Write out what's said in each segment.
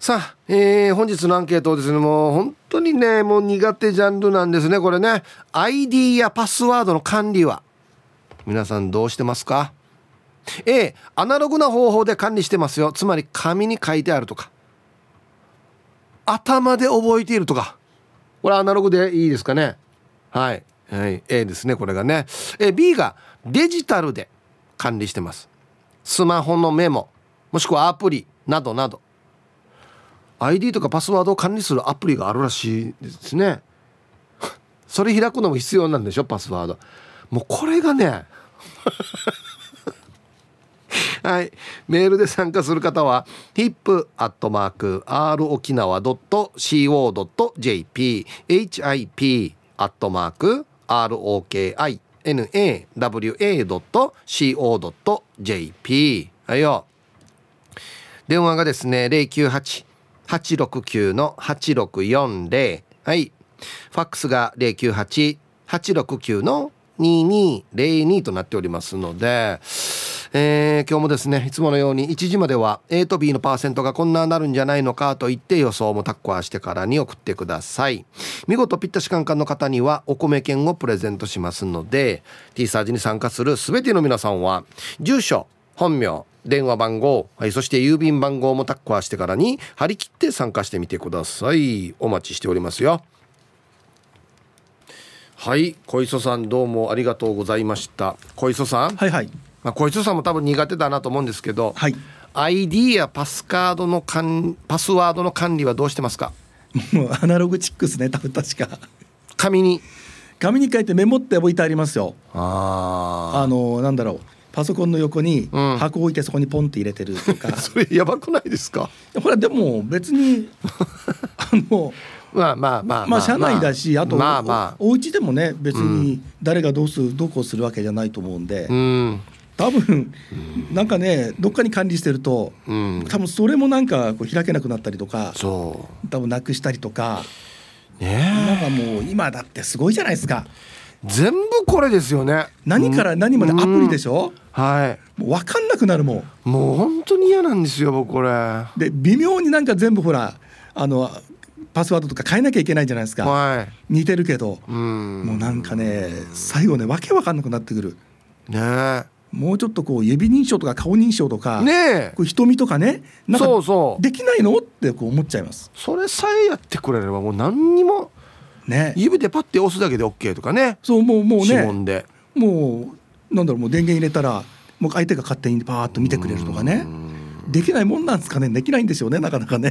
さあ、えー、本日のアンケートですね。もう本当にねもう苦手ジャンルなんですねこれね。ID やパスワードの管理は。皆さんどうしてますか？A アナログな方法で管理してますよ。つまり紙に書いてあるとか。頭で覚えているとか。これアナログでいいですかね？はい、はい、A ですねこれがね。え B がデジタルで管理してます。スマホのメモ。もしくはアプリなどなど。ID とかパスワードを管理するアプリがあるらしいですね。それ開くのも必要なんでしょパスワード。もうこれがね はい。メールで参加する方は hip.r 沖縄 .co.jp hip アットマーク ROKINAWA.co.jp はいよ。電話がですね098 869-8640はい。ファックスが098-869-2202となっておりますので、えー、今日もですねいつものように1時までは A と B のパーセントがこんななるんじゃないのかと言って予想もタッコアしてからに送ってください。見事ぴったしカンカンの方にはお米券をプレゼントしますので T サージに参加する全ての皆さんは住所本名電話番号、はい、そして郵便番号もタッコアしてからに張り切って参加してみてください。お待ちしておりますよ。はい小磯さんどうもありがとうございました。小磯さん。はいはい。まあ、小磯さんも多分苦手だなと思うんですけど、はい、ID やパスカードの管パスワードの管理はどうしてますか？もうアナログチックスね多分確か。紙に。紙に書いてメモって置いてありますよ。ああのなんだろうパソコンの横に箱置いてそこにポンって入れてるとか、それやばくないですか？ほらでも別に あのまあまあまあまあ社内だし、あと、まあまあ、お家でもね別に誰がどうするどうこうするわけじゃないと思うんで、うん、多分なんかねどっかに管理してると、うん、多分それもなんかこう開けなくなったりとかそう。多分なくしたりとか、ね、なんかもう今だってすごいじゃないですか。全部これですよね。何から何までアプリでしょ、うん、はい。もう分かんなくなるもん。もう本当に嫌なんですよ僕これ。で微妙になんか全部ほらあのパスワードとか変えなきゃいけないじゃないですか、はい、似てるけど。うん。もうなんかね最後ねわけわかんなくなってくる。ねもうちょっとこう指認証とか顔認証とかねこう瞳とかねなんかそうそう。できないの？ってこう思っちゃいます。それさえやってくれればもう何にもね。指でパッて押すだけで OK とかね。そうもうもう指ね紋で。もうなんだろうもう電源入れたらもう相手が勝手にパーッと見てくれるとかね。できないもんなんですかね。できないんですよねなかなかね。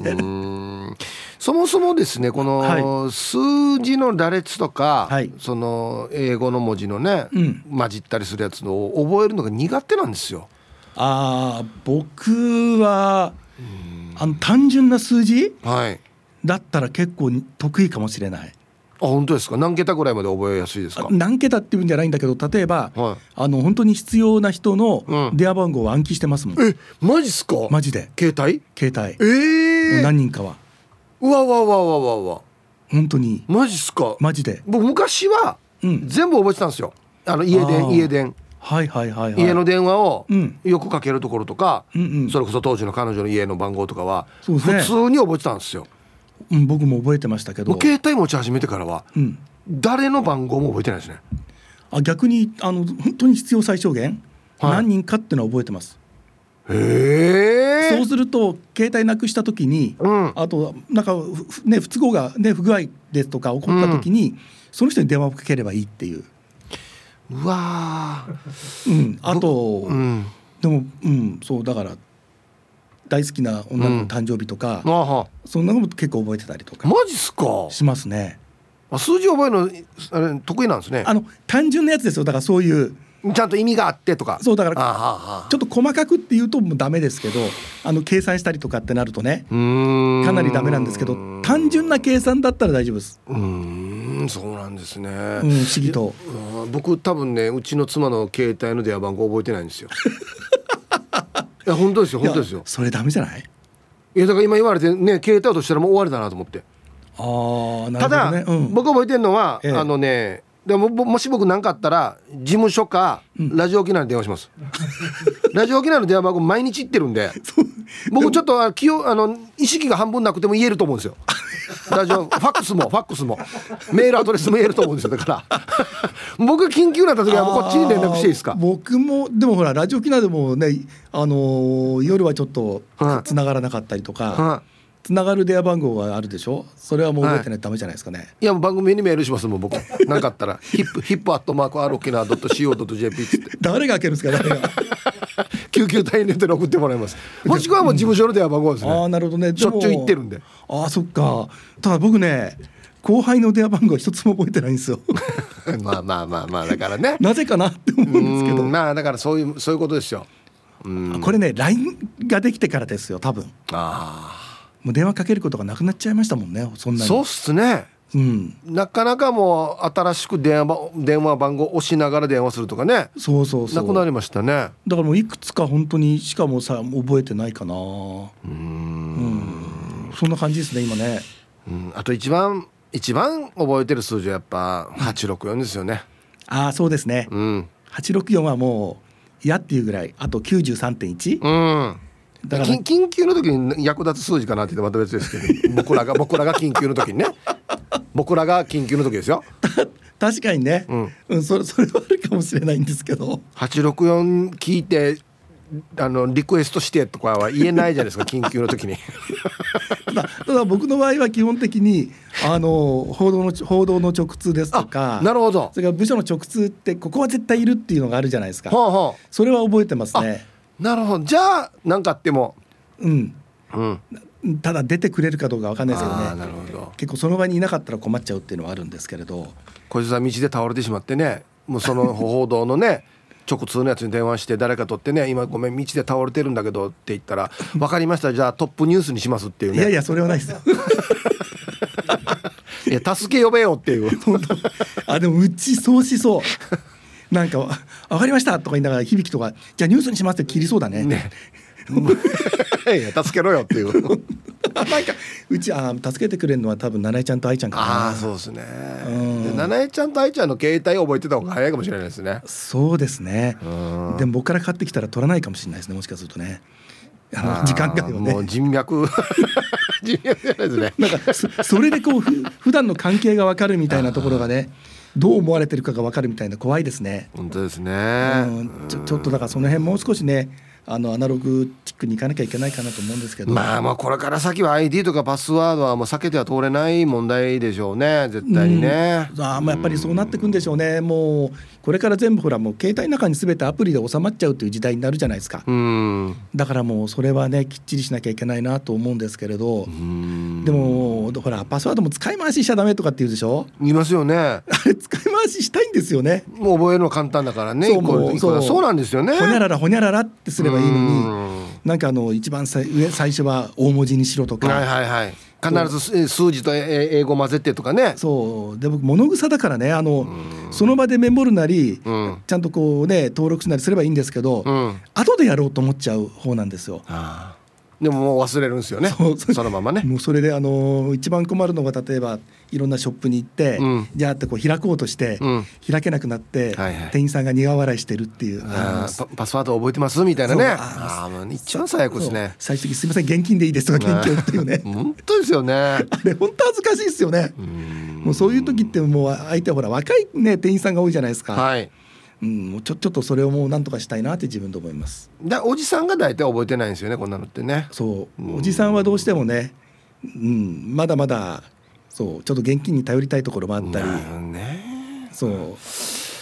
そもそもですねこの数字の羅列とか、はい、その英語の文字のね、うん、混じったりするやつを覚えるのが苦手なんですよ。あ僕はあの単純な数字、はい、だったら結構得意かもしれない。あ本当ですか？何桁ぐらいまで覚えやすいですか？何桁っていうんじゃないんだけど例えば、はい、あの本当に必要な人の電話番号を暗記してますもん、うん、えマジっすか？マジで。携帯？携帯。ええー、何人かは。うわわわわわわ。本当に。マジっすか？マジで。僕昔は全部覚えてたんですよ。あの家電家電。はいはいはい、はい、家の電話をうん。よくかけるところとか、うんうん。それこそ当時の彼女の家の番号とかは普通に覚えてたんですようん、僕も覚えてましたけど。携帯持ち始めてからはうん、誰の番号も覚えてないですね。あ逆にあの本当に必要最小限、はい。何人かっていうのは覚えてます。へえそうすると携帯なくした時に、うん。あとなんかふね不都合がね不具合ですとか起こった時に、その人に電話をかければいいっていう、うわうん、あと、ーうん。でもうんそうだから大好きな女の子の誕生日とか、あは。そんなのも結構覚えてたりとか。マジっすか？しますね。あ数字覚えるのあれ得意なんですね。あの単純なやつですよ。だからそういう。ちゃんと意味があってとか。そうだからあははちょっと細かくっていうともうダメですけどあの計算したりとかってなるとねうーん。かなりダメなんですけど単純な計算だったら大丈夫です、うーんそうなんですね、うん、不思議と。うん僕多分ねうちの妻の携帯の電話番号覚えてないんですよ いや本当ですよ本当ですよ。それダメじゃない？いやだから今言われてね携帯としたらもう終わりだなと思って。ああなただ、るほどね、うん、僕覚えてるのは、ええ。あのねでももし僕何かあったら事務所かラジオ沖縄に電話します、ラジオ沖縄の電話番号毎日行ってるんで。僕ちょっとあ気をあの意識が半分なくても言えると思うんですよ。ラジオ ファックスもファックスも。メールアドレスも言えると思うんですよ。だから。僕が緊急なった時はこっちに連絡していいですか？僕もでもほらラジオ機能でもねあのー夜はちょっとはい。つながらなかったりとか、はつながる電話番号があるでしょ？それはもう覚えてないとダメじゃないですかね、い、いやもう番組にメールしますもん僕。何かあったらヒップヒップアットマーク R 沖縄 .co.jp っつって。誰が開けるんですか？誰が？救急隊員ネットに送ってもらいます。もしくはもう事務所の電話番号ですね。ああなるほどね。しょっちゅう行ってるんで。ああそっか。ただ僕ね後輩の電話番号一つも覚えてないんですよ。まあまあまあまあだからね。なぜかなって思うんですけど。うん。まあだからそういうそういうことですよ。うん。これね LINE ができてからですよ多分。あもう電話かけることがなくなっちゃいましたもんねそんなそうっすね。うん。なかなかもう新しく電話ば電話番号押しながら電話するとかね。そうそうそう。なくなりましたね。だからもういくつか本当にしかもさ覚えてないかな。うん。そんな感じですね今ね。うん。あと一番一番覚えてる数字はやっぱ864ですよね。ああそうですね。うん。864はもう嫌っていうぐらい。あと93.1うんだから緊緊急の時に役立つ数字かなって言ってまた別ですけど。僕らが僕らが緊急の時にね。僕らが緊急の時ですよ。確かにね、うん。うん、それそれはあるかもしれないんですけど。864聞いてあのリクエストしてとかは言えないじゃないですか 緊急の時に。ただただ僕の場合は基本的にあの報道の報道の直通ですとかあなるほど。それから部署の直通ってここは絶対いるっていうのがあるじゃないですか。ほうほそれは覚えてますね。うなるほど。じゃあ何かあっても。うん。うん。ただ出てくれるかどうかわかんないですけどね。なるほど。結構その場にいなかったら困っちゃうっていうのはあるんですけれど。小泉さん道で倒れてしまってね。もうその報道のね 直通のやつに電話して誰か取ってね今ごめん道で倒れてるんだけどって言ったら 分かりました。じゃあトップニュースにしますっていうね。いやいやそれはないです。よ いや助け呼べよっていう。あでもうちそうしそうなんか「わかりました」とか言いながら響きとか「じゃあニュースにします」って切りそうだね。ね。いや助けろよっていう。なんかうちあ助けてくれるのは多分七重ちゃんと愛ちゃんかな。ああそうですね。うん。で七重ちゃんと愛ちゃんの携帯を覚えてた方が早いかもしれないですね。そうですね。うん。でも僕から買ってきたら取らないかもしれないですねもしかするとね。あの時間外をね。もう人脈。人脈じゃないですね。なんかそそれでこうふ普段の関係が分かるみたいなところがねどう思われてるかが分かるみたいな怖いですね、本当ですね。うん、ちょちょっとだからその辺もう少しねあのアナログチックに行かなきゃいけないかなと思うんですけど、まあもうこれから先は ID とかパスワードはもう避けては通れない問題でしょうね絶対にね、うん。あーまあやっぱりそうなってくんでしょうね、もうこれから全部ほらもう携帯の中に全てアプリで収まっちゃうという時代になるじゃないですか、うん。だからもうそれはねきっちりしなきゃいけないなと思うんですけれど、うん。でもほらパスワードも使い回ししちゃダメとかって言うでしょ？言いますよね。あ れ使い回ししたいんですよね。もう覚えるの簡単だからねそうそう。そうなんですよね。ほにゃららほにゃららってすればいいのうにん。なんかあの一番さ上最初は大文字にしろとか、はいはいはい。必ず数数字とえ英語混ぜてとかね。そう。で僕物臭だからねあのその場でメモるなり、うん。ちゃんとこうね登録するなりすればいいんですけど、うん。後でやろうと思っちゃう方なんですよ。ああでももう忘れるんですよね。そのままね。もうそれであの一番困るのが例えばいろんなショップに行って、うん。じゃあってこう開こうとして、うん。開けなくなって、はいはい。店員さんが苦笑いしてるっていう。パパスワード覚えてますみたいなね。ああもう一番最悪ですね。最終的にすみません現金でいいですとか現金っていうね。本当ですよね。あれ本当恥ずかしいですよね。うん。もうそういう時ってもう相手はほら若いね店員さんが多いじゃないですか。はいうん、もうちょちょっとそれをもうなんとかしたいなって自分で思います。だおじさんが大体覚えてないんですよねこんなのってね。そう。おじさんはどうしてもね、うん、まだまだそうちょっと現金に頼りたいところもあったり、ね。そう。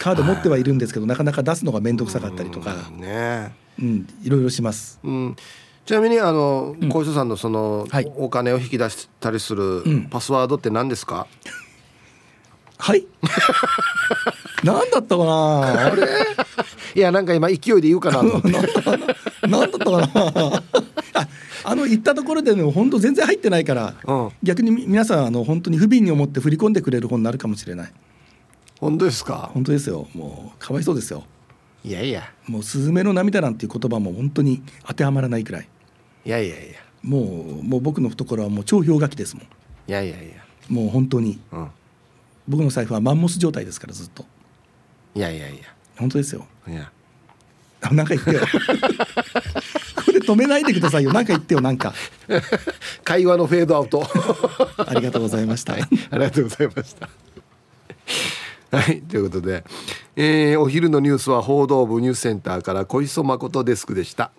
カード持ってはいるんですけどなかなか出すのが面倒くさかったりとか、うんね。うん、いろいろします。うん。ちなみにあの小磯さんのそのはい。お金を引き出したりするん。パスワードって何ですか？はい 何だったかな？あれ？いやなんか今勢いで言うかなと思って。何だったかな？ああの行ったところでね本当全然入ってないから、うん。逆にみ皆さんあの本当に不憫に思って振り込んでくれる方になるかもしれない。本当ですか？本当ですよ。もうかわいそうですよ。いやいや。もう「スズメの涙」なんていう言葉も本当に当てはまらないくらい。いやいやいや。もうもう僕の懐はもう超氷河期ですもん。いやいやいや。もう本当に。うん。僕の財布はマンモス状態ですからずっといやいやい本当ですよ。やいや。あなんか言ってよ。これ止めないでくださいよ。なんか言ってよなんか。会話のフェードアウト。ありがとうございました、ありがとうございました。はい。ということで、えーお昼のニュースは報道部ニュースセンターから小磯誠デスクでした。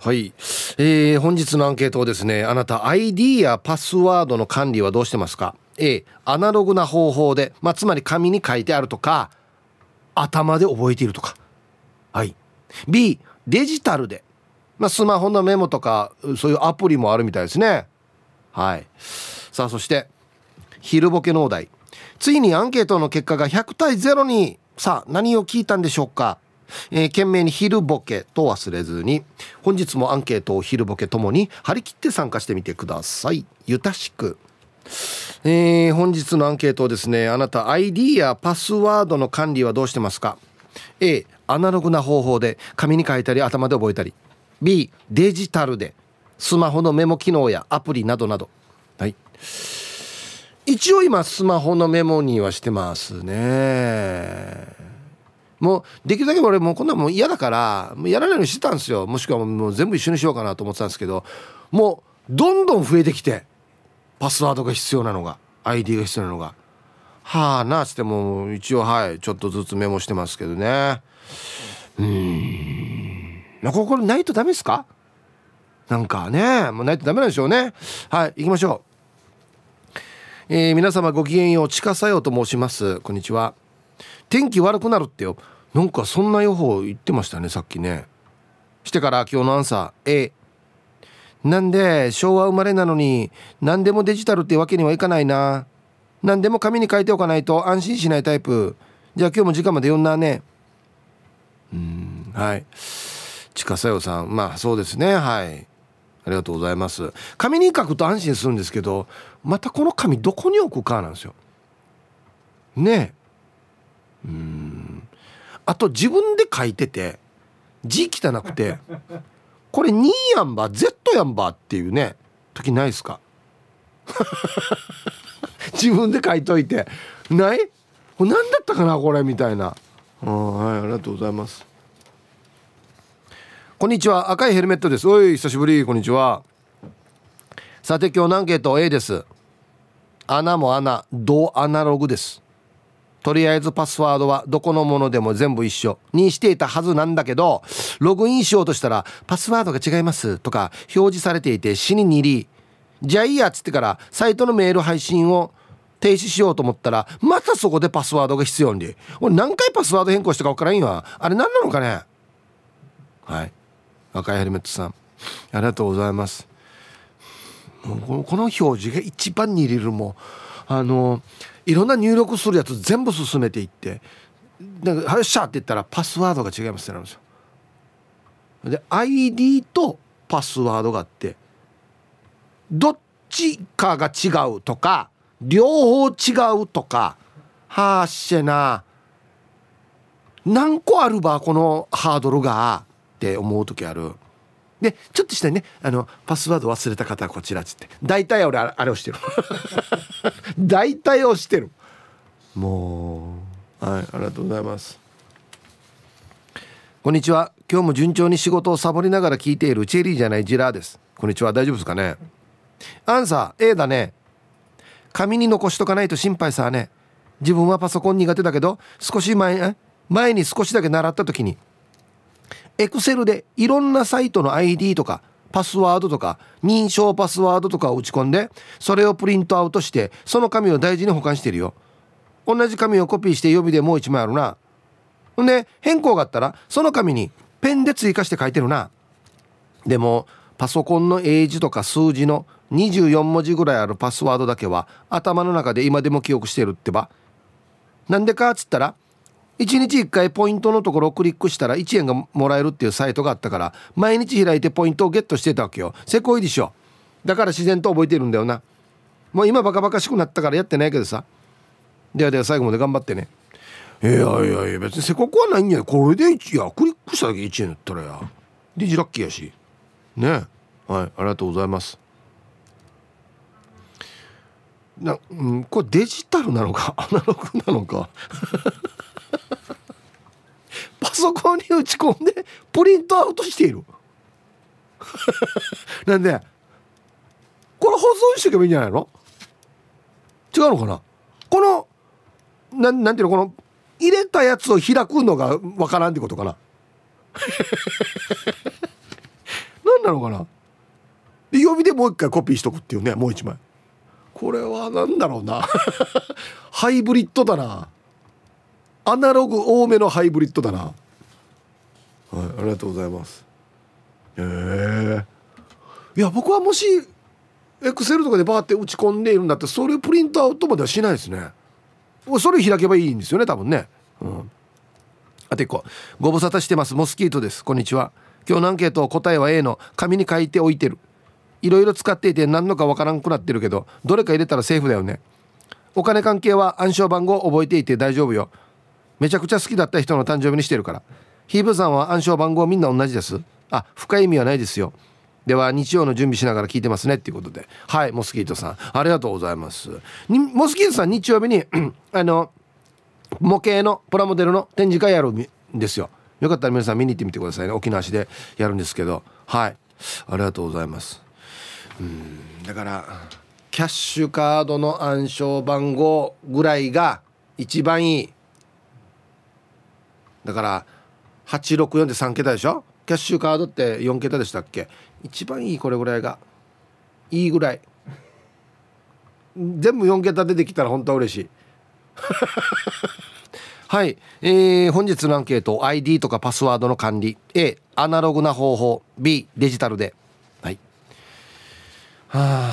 はい、えー本日のアンケートをですねあなた ID やパスワードの管理はどうしてますか？A アナログな方法で、まあ、つまり紙に書いてあるとか頭で覚えているとか。はい。B デジタルで、まあ、スマホのメモとかそういうアプリもあるみたいですね。はい。さあそして昼ボケのお題。ついにアンケートの結果が100対0に。さあ何を聞いたんでしょうか。えー、懸命に昼ボケと忘れずに。本日もアンケートを昼ボケともに張り切って参加してみてください。ゆたしく。えー本日のアンケートをですねあなた ID やパスワードの管理はどうしてますか？A アナログな方法で紙に書いたり頭で覚えたり。B デジタルでスマホのメモ機能やアプリなどなど。はい。一応今スマホのメモにはしてますね。もうできるだけ俺もうこんなもん嫌だからもうやらないようにしてたんですよ。もしくはもう全部一緒にしようかなと思ってたんですけどもうどんどん増えてきて。パスワードが必要なのが ID が必要なのが。はあなあつっても一応はいちょっとずつメモしてますけどね。うーん。まあここれないとダメですか？なんかねもうないとダメなんでしょうね。はい行きましょう。えー皆様ごきげんよう近さようと申します。こんにちは。天気悪くなるってよ。なんかそんな予報言ってましたねさっきね。してから今日のアンサー A なんで昭和生まれなのに何でもデジタルってわけにはいかないな。何でも紙に書いておかないと安心しないタイプ。じゃあ今日も時間まで読んだね。うんはい。近さよさん。まあそうですね。はい。ありがとうございます。紙に書くと安心するんですけどまたこの紙どこに置くかなんですよ。ね。えうん。あと自分で書いてて字汚くて。これ2やんば Z やんばっていうね時ないですか？自分で書いといて。ない？これ何だったかなこれみたいな。うんはいありがとうございます。こんにちは。赤いヘルメットです。おい久しぶり。こんにちは。さて今日のアンケート A です。穴も穴同アナログです。とりあえずパスワードはどこのものでも全部一緒。にしていたはずなんだけどログインしようとしたらパスワードが違いますとか表示されていて死ににり。じゃあいいやっつってからサイトのメール配信を停止しようと思ったらまたそこでパスワードが必要に。俺何回パスワード変更したか分からんよ。あれ何なのかね。はい。赤いヘルメットさん。ありがとうございます。この表示が一番に入れるもあのいろんな入力するやつ全部進めていってなんか「よっしゃ!」って言ったらパスワードが違いますってなるんですよで ID とパスワードがあってどっちかが違うとか両方違うとかはあっしゃな何個あるばこのハードルがって思う時あるでちょっとしたねあのパスワード忘れた方はこちらっつって。大体俺あれあれをしてる。大体押してる。もうはいありがとうございます。こんにちは。今日も順調に仕事をサボりながら聞いているチェリーじゃないジラーです。こんにちは。大丈夫ですかね？アンサー A だね。紙に残しとかないと心配さね。自分はパソコン苦手だけど少し前前に少しだけ習った時にエクセルでいろんなサイトの ID とかパスワードとか認証パスワードとかを打ち込んでそれをプリントアウトしてその紙を大事に保管してるよ。同じ紙をコピーして予備でもう一枚あるな。ほんで変更があったらその紙にペンで追加して書いてるな。でもパソコンの英字とか数字の24文字ぐらいあるパスワードだけは頭の中で今でも記憶してるってば。なんでかっつったら1日1回ポイントのところをクリックしたら1円がもらえるっていうサイトがあったから毎日開いてポイントをゲットしてたわけよ。せこいでしょ。だから自然と覚えてるんだよな。もう今バカバカしくなったからやってないけどさ。ではでは最後まで頑張ってね。いやいやいや別にせこくはないんや。これで1いやクリックしただけ1円だったらや。デジラッキーやし。ね。はいありがとうございます。な、うん、これデジタルなのかアナログなのか。パソコンに打ち込んでプリントアウトしている。なんでこれ保存しておけばいいんじゃないの？違うのかな？このななんていうの？この入れたやつを開くのがわからんってことかな？何なのかな？で予備でもう一回コピーしとくっていうねもう一枚。これは何だろうな？ハイブリッドだな。アナログ多めのハイブリッドだな。はいありがとうございます。へえ。いや僕はもしエクセルとかでバーって打ち込んでいるんだってそれをプリントアウトまではしないですね。それ開けばいいんですよね多分ね。うん。あと1個。ご無沙汰してます。モスキートです。こんにちは。今日のアンケート答えは A の紙に書いておいてる。いろいろ使っていて何のかわからんくなってるけどどれか入れたらセーフだよね。お金関係は暗証番号覚えていて大丈夫よ。めちゃくちゃ好きだった人の誕生日にしてるから。ヒーブさんは暗証番号みんな同じです。あ深い意味はないですよ。では日曜の準備しながら聞いてますねっていうことで。はいモスキートさん。ありがとうございます。モスキートさん日曜日に あの模型のプラモデルの展示会やるんですよ。よかったら皆さん見に行ってみてくださいね。沖縄市でやるんですけど。はい。ありがとうございます。うんだからキャッシュカードの暗証番号ぐらいが一番いい。だから864で3桁でしょ？キャッシュカードって4桁でしたっけ？一番いいこれぐらいがいいぐらい。全部4桁出てきたら本当は嬉しい。はい、えー、本日のアンケート ID とかパスワードの管理。A アナログな方法。B デジタルで。はい。はあ。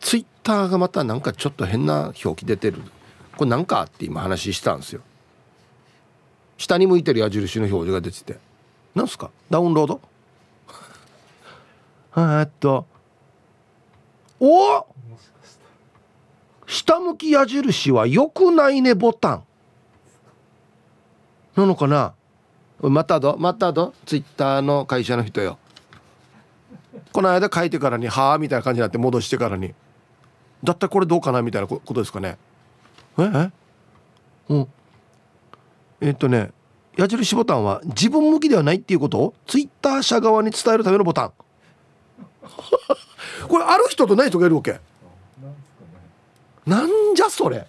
ツイッターがまたなんかちょっと変な表記出てる。これなんかって今話したんですよ。下に向いてる矢印の表示が出てて。なんすか？ダウンロード？えっと。お？下向き矢印は良くないねボタン。なのかな？またど。またど。ツイッターの会社の人よ。この間書いてからに「はあ」みたいな感じになって戻してからに。だったらこれどうかな？みたいなことですかね。え？え？うん。えっとね。矢印ボタンは自分向きではないっていうことをツイッター社側に伝えるためのボタン。これある人とない人がいるわけ。なんじゃそれ。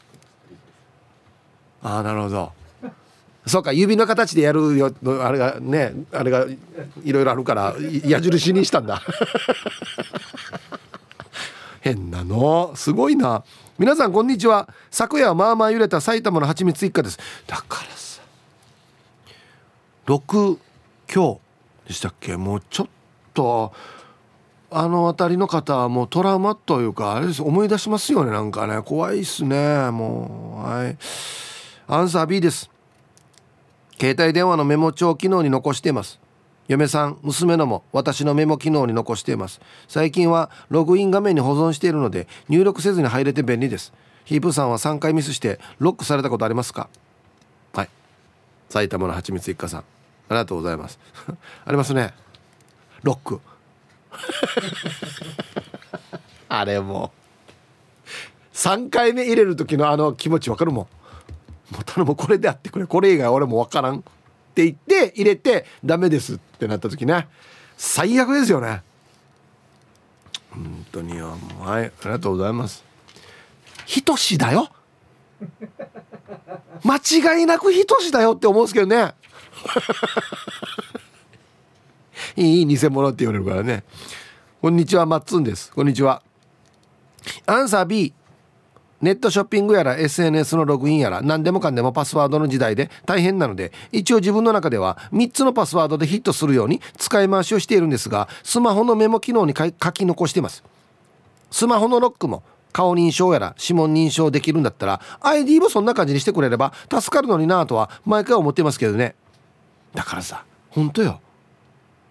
ああなるほど。そうか指の形でやるよあれがねあれがいろいろあるから矢印にしたんだ。変なの。すごいな。皆さんこんにちは。昨夜まあまあ揺れた埼玉の蜂蜜一家です。だからさ6強でしたっけ？もうちょっとあの辺りの方はもうトラウマというかあれです。思い出しますよねなんかね。怖いっすね。もうはい。アンサー B です。携帯電話のメモ帳機能に残しています。嫁さん娘のも私のメモ機能に残しています。最近はログイン画面に保存しているので入力せずに入れて便利です。ヒープさんは3回ミスしてロックされたことありますか？はい。埼玉のはちみつ一家さん。ありがとうございます。ありますね。ロック。あれもう。3回目入れる時のあの気持ちわかるもん。もう頼むこれであってくれ。これ以外俺もわからん。って言って入れてダメですってなった時ね。最悪ですよね。本当によはいありがとうございます。ひとしだよ。間違いなくひとしだよって思うんですけどね。いい偽物って言われるからね。こんにちはマッツンです。こんにちは。アンサー B ネットショッピングやら SNS のログインやら何でもかんでもパスワードの時代で大変なので一応自分の中では3つのパスワードでヒットするように使い回しをしているんですがスマホのメモ機能に書き残してます。スマホのロックも顔認証やら指紋認証できるんだったら ID もそんな感じにしてくれれば助かるのになぁとは毎回思ってますけどね。だからさ。本当よ。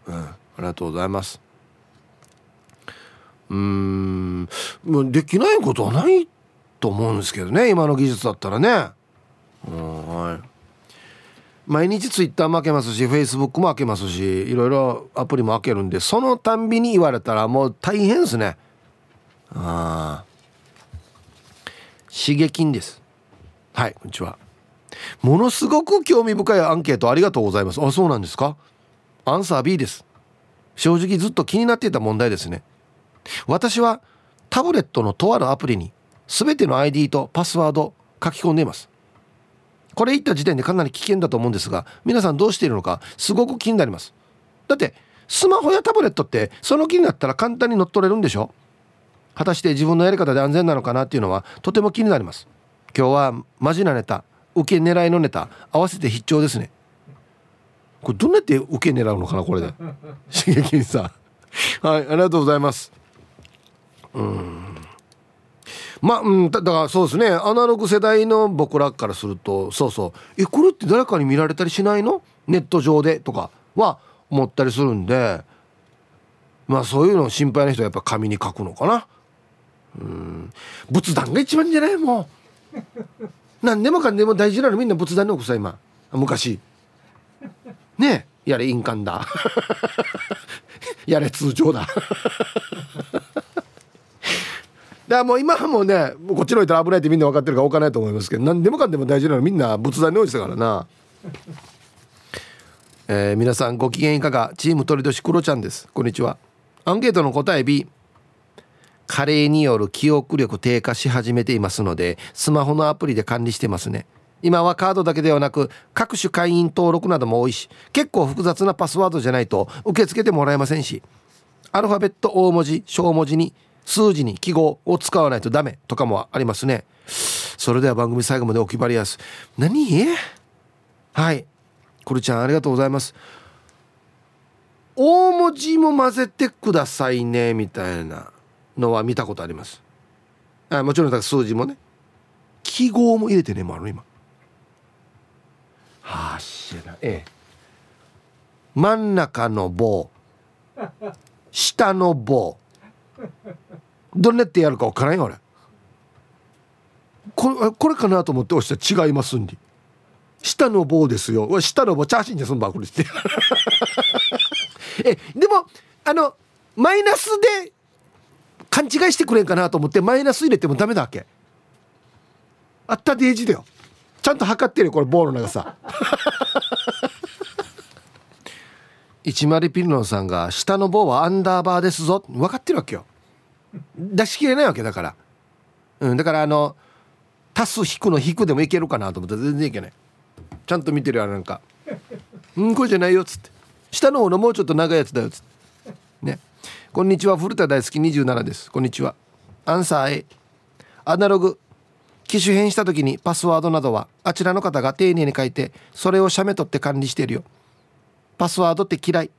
うん。ありがとうございます。うん。できないことはないと思うんですけどね。今の技術だったらね。うんはい。毎日ツイッターも開けますしフェイスブックも開けますしいろいろアプリも開けるんでそのたんびに言われたらもう大変ですね。ああ。刺激です。はいこんにちはものすごく興味深いアンケートありがとうございます。あそうなんですか？アンサー B です。正直ずっと気になっていた問題ですね。私はタブレットのとあるアプリに全ての ID とパスワード書き込んでいます。これ言った時点でかなり危険だと思うんですが皆さんどうしているのかすごく気になります。だってスマホやタブレットってその気になったら簡単に乗っ取れるんでしょ？果たして自分のやり方で安全なのかなっていうのはとても気になります。今日はマジなネタ。受け狙いのネタ合わせて必聴ですね。これどうやって受け狙うのかなこれで。刺激さはいありがとうございます。うん。まあ、うん、だからそうですね。アナログ世代の僕らからするとそうそう。えこれって誰かに見られたりしないの？ネット上でとかは思ったりするんで。まあそういうの心配な人はやっぱ紙に書くのかな。うん。仏壇が一番じゃない？もう。何でもかんでも大事なのみんな仏壇に置くさ今。昔。ねえ。やれ印鑑だ。やれ通帳だ。だからもう今はもうねこっちの人危ないってみんな分かってるから置かないと思いますけど何でもかんでも大事なのみんな仏壇に置いてたからな。えー、皆さんご機嫌いかが？チーム鳥年クロちゃんです。こんにちは。アンケートの答え B 加齢による記憶力低下し始めていますのでスマホのアプリで管理してますね。今はカードだけではなく各種会員登録なども多いし結構複雑なパスワードじゃないと受け付けてもらえませんしアルファベット大文字小文字に数字に記号を使わないとダメとかもありますね。それでは番組最後までお決まりやす。何?はい。くるちゃんありがとうございます。大文字も混ぜてくださいねみたいな。のは見たことあります。あもちろん数字もね。記号も入れてねもある今。はあしらええ。真ん中の棒。下の棒。どんなってやるか分からんよ俺。これこれかなと思って押したら違いますんで。下の棒ですよ。下の棒チャーシンですんばこれって。えでもあのマイナスで勘違いしてくれんかなと思ってマイナス入れてもダメだわけ。あったデージだよ。ちゃんと測ってるよこれ棒の長さ。一丸ピルノンさんが下の棒はアンダーバーですぞ。分かってるわけよ。出し切れないわけだから、うん、だからあの足す引くの引くでもいけるかなと思って全然いけない。ちゃんと見てるよなんか「うんこれじゃないよ」っつって。下の方のもうちょっと長いやつだよっつって。ね。こんにちは。古田大好き。27です。こんにちは。アンサー A アナログ。機種変した時にパスワードなどはあちらの方が丁寧に書いてそれを写メ取って管理してるよ。パスワードって嫌い。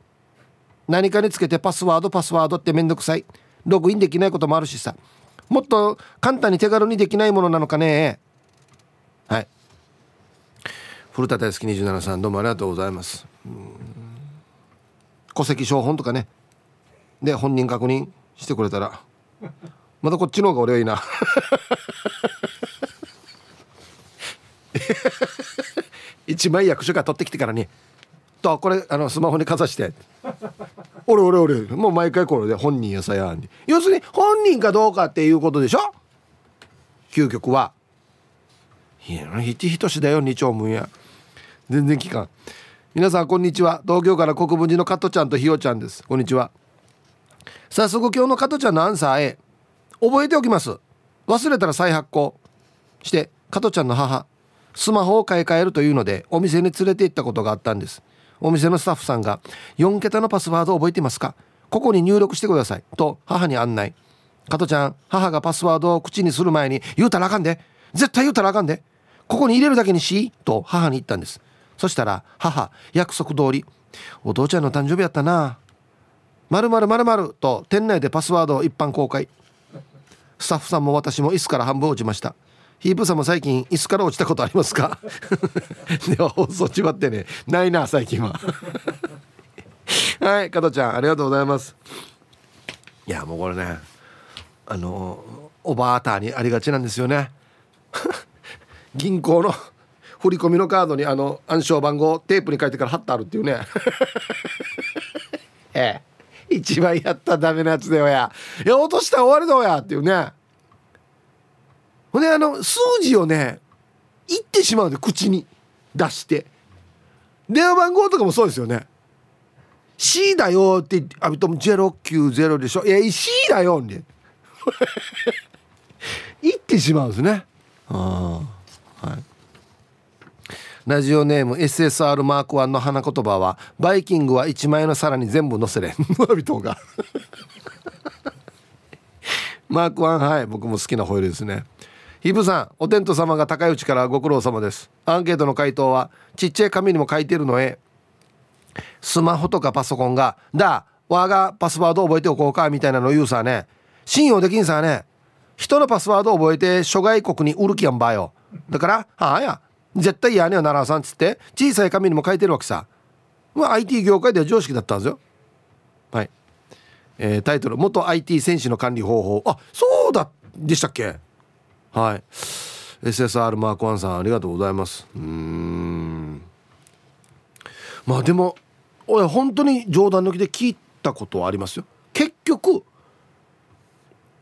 何かにつけてパスワードパスワードってめんどくさい。ログインできないこともあるしさ。もっと簡単に手軽にできないものなのかね。はい。古田大好き。27さんどうもありがとうございます。戸籍証本とかね。で本人確認してくれたらまたこっちの方が俺はいいな。一枚役所から取ってきてからにとこれあのスマホにかざして俺俺俺もう毎回これで本人やさやん要するに本人かどうかっていうことでしょ？究極は。いやひちひとしだよ二丁分や。全然聞かん。皆さんこんにちは。東京から国分寺の加トちゃんとひよちゃんです。こんにちは。早速今日の加トちゃんのアンサー A 覚えておきます。忘れたら再発行して加トちゃんの母スマホを買い替えるというのでお店に連れて行ったことがあったんです。お店のスタッフさんが4桁のパスワードを覚えてますか？ここに入力してください。と母に案内。加トちゃん母がパスワードを口にする前に言うたらあかんで。絶対言うたらあかんで。ここに入れるだけにしと母に言ったんです。そしたら母約束通りお父ちゃんの誕生日やったな。まるまると店内でパスワードを一般公開。スタッフさんも私も椅子から半分落ちました。ヒープさんも最近椅子から落ちたことありますか？では放送ちまってね。ないな最近は。はい加藤ちゃんありがとうございます。いやもうこれねあのおばあたにありがちなんですよね。銀行の振り込みのカードにあの暗証番号テープに書いてから貼ってあるっていうね。ええ。一番やったらダメなやつだよや。いや落としたら終わりだよやっていうね。ほんであの数字をね言ってしまうんで口に出して。電話番号とかもそうですよね。C だよって言ってあとも090でしょ。いや C だよんで。言ってしまうんですね。ああはい。ラジオネーム SSR マーク1の花言葉は「バイキングは1万円の皿に全部乗せれん」村人が。マーク1はい僕も好きなホイールですね。ヒブさんお天道様が高いうちからご苦労様です。アンケートの回答はちっちゃい紙にも書いてるのへ。スマホとかパソコンが「だわがパスワード覚えておこうか」みたいなの言うさね。信用できんさね。人のパスワード覚えて諸外国に売る気やんばよ。だから「はあや。絶対嫌にはならんさん」っつって小さい紙にも書いてるわけさ。まあ IT 業界では常識だったんですよ。はい、えー、タイトル「元 IT 戦士の管理方法」あそうだでしたっけ？はい。SSR マークワンさんありがとうございます。うん。まあでも俺本当に冗談抜きで聞いたことはありますよ。結局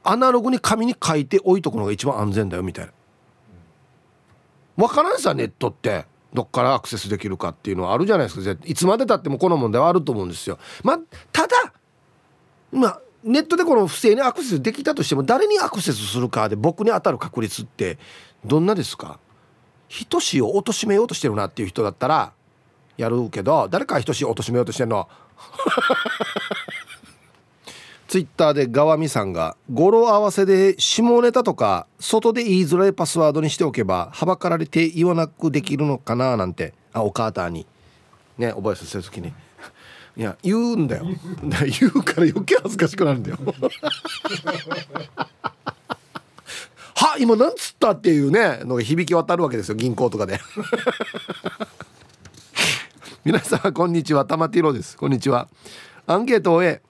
アナログに紙に書いておいとくのが一番安全だよみたいな。分からんさネットって。どっからアクセスできるかっていうのはあるじゃないですか。いつまでたってもこの問題はあると思うんですよ。まあただまあネットでこの不正にアクセスできたとしても誰にアクセスするかで僕に当たる確率ってどんなですか？等しいを貶めようとしてるなっていう人だったらやるけど誰か等しいを貶めようとしてんの？ツイッターでガワミさんが語呂合わせで下ネタとか外で言いづらいパスワードにしておけばはばかられて言わなくできるのかななんて。あお母さんに。ね覚えさせる時に。いや言うんだよ。言うから余計恥ずかしくなるんだよ。は今なんつったっていうねのが響き渡るわけですよ。銀行とかで。皆さんこんにちは。玉ティロです。こんにちは。アンケートを終え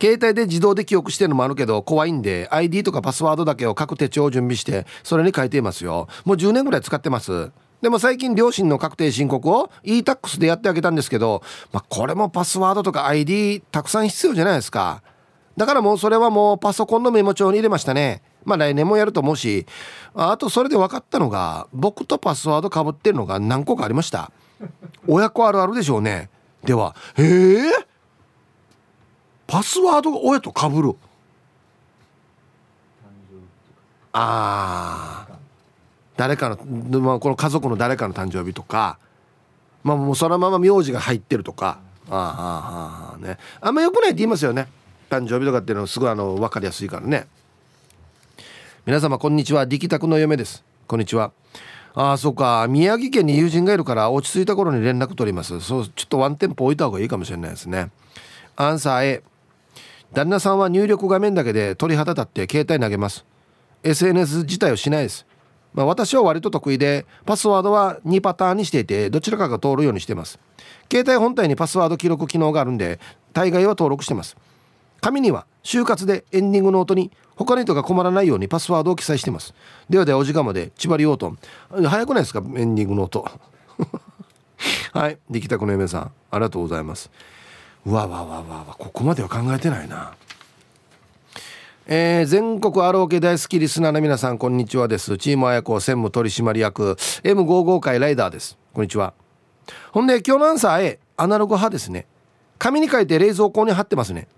携帯で自動で記憶してるのもあるけど怖いんで ID とかパスワードだけを各手帳を準備してそれに書いていますよ。もう10年ぐらい使ってます。でも最近両親の確定申告を e-tax でやってあげたんですけど、まあ、これもパスワードとか ID たくさん必要じゃないですか。だからもうそれはもうパソコンのメモ帳に入れましたね。まあ来年もやると思うし。あとそれで分かったのが僕とパスワードかぶってるのが何個かありました。親子あるあるでしょうね。ではへえパスワードが親とかぶる。ああ誰かの、まあ、この家族の誰かの誕生日とか。まあもうそのまま名字が入ってるとか。ああああね。あんまよくないって言いますよね。誕生日とかっていうのはすごいあの分かりやすいからね。皆様こんにちは。力宅の嫁です。こんにちは。ああそうか。宮城県に友人がいるから落ち着いた頃に連絡取ります。そうちょっとワンテンポ置いた方がいいかもしれないですね。アンサー A 旦那さんは入力画面だけで鳥肌立って携帯投げます。SNS 自体をしないです。まあ、私は割と得意でパスワードは2パターンにしていてどちらかが通るようにしてます。携帯本体にパスワード記録機能があるんで大概は登録してます。紙には就活でエンディングノートに他の人が困らないようにパスワードを記載してます。ではではお時間まで千葉りおうと早くないですか？エンディングノート。はい。できたこの嫁さん。ありがとうございます。わわわわわここまでは考えてないな。えー、全国アローケ大好きリスナーの皆さんこんにちはです。チームあやこ専務取締役 M55 会ライダーです。こんにちは。ほんで今日のアンサー A アナログ派ですね。紙に書いて冷蔵庫に貼ってますね。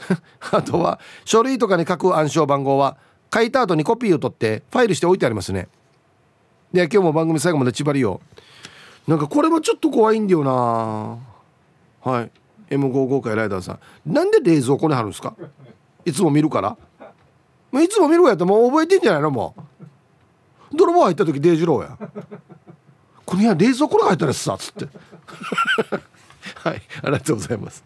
あとは書類とかに書く暗証番号は書いた後にコピーを取ってファイルして置いてありますね。で今日も番組最後まで縛りよなんかこれもちょっと怖いんだよな。はい。M55 会ライダーさん。なんで冷蔵庫に貼るんですか？いつも見るから。いつも見るやったらもう覚えてんじゃないの？もう。泥棒入った時デイジローや。この部屋冷蔵庫が入ったらさっつって。はいありがとうございます。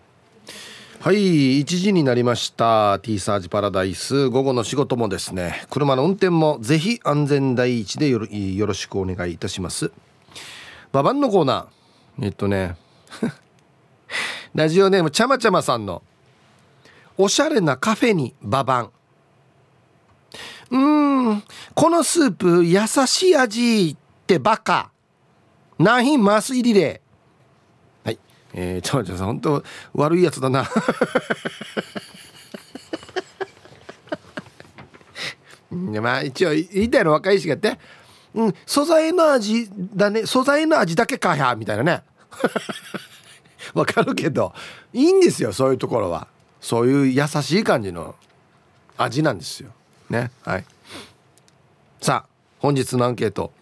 はい1時になりました。T サージパラダイス。午後の仕事もですね車の運転もぜひ安全第一でよろしくお願いいたします。ババンのコーナー。えっとねラジオネームちゃまちゃまさんのおしゃれなカフェにババン。うんこのスープ優しい味ってバカ。何品マス入りではい。えー、ちょちょさん本当悪いやつだな。まあ一応言いたいの若い人がって。うん素材の味だね。素材の味だけかやみたいなね。わかるけどいいんですよそういうところは。そういう優しい感じの味なんですよ。ねはい。さあ本日のアンケート。